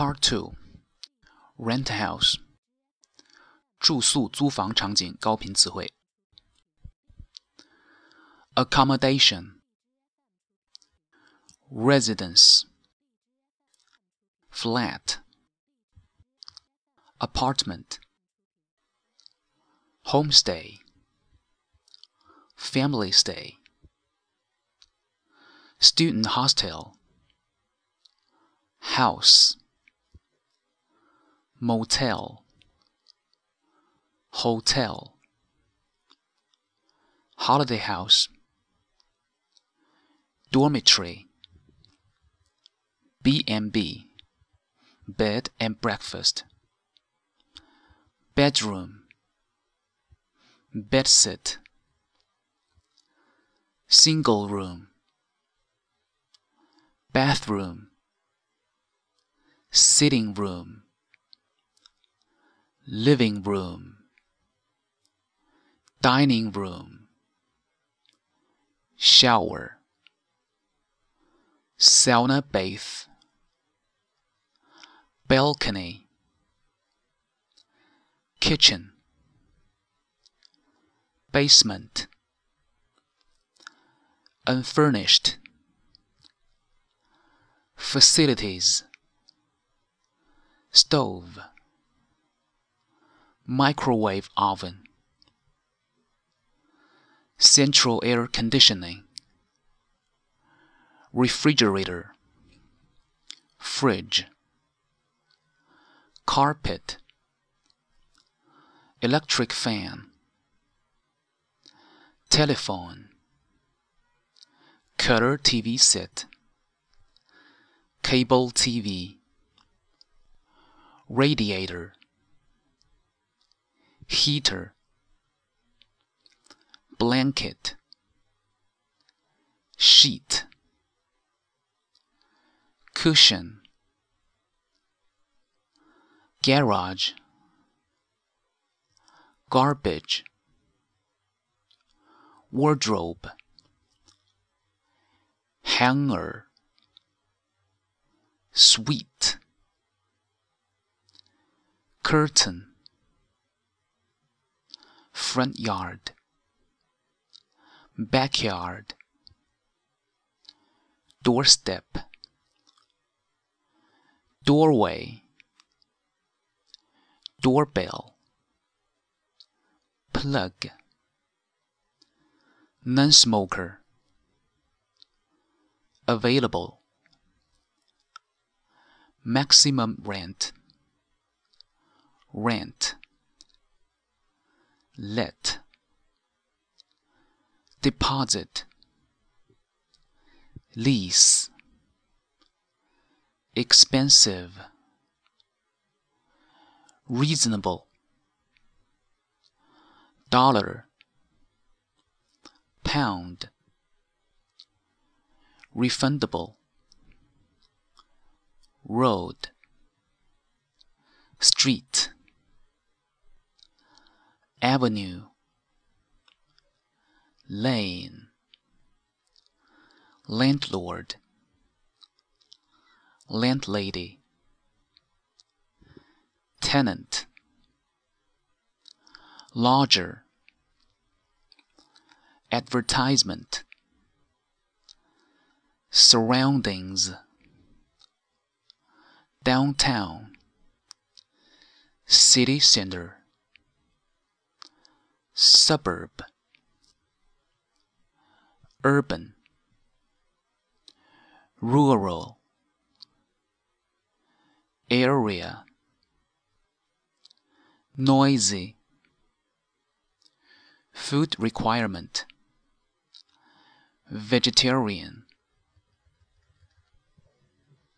Part Two Rent House 住宿租房场景高频词汇 Accommodation Residence Flat Apartment Homestay Family stay Student hostel House motel, hotel, holiday house, dormitory, B&B, bed and breakfast, bedroom, bedsit, single room, bathroom, sitting room living room, dining room, shower, sauna bath, balcony, kitchen, basement, unfurnished, facilities, stove microwave oven, central air conditioning, refrigerator, fridge, carpet, electric fan, telephone, color TV set, cable TV, radiator heater, blanket, sheet, cushion, garage, garbage, wardrobe, hanger, suite, curtain front yard, backyard, doorstep, doorway, doorbell, plug, non smoker, available, maximum rent, rent let. Deposit. Lease. Expensive. Reasonable. Dollar. Pound. Refundable. Road. Street avenue, lane, landlord, landlady, tenant, lodger, advertisement, surroundings, downtown, city center suburb, urban, rural, area, noisy, food requirement, vegetarian,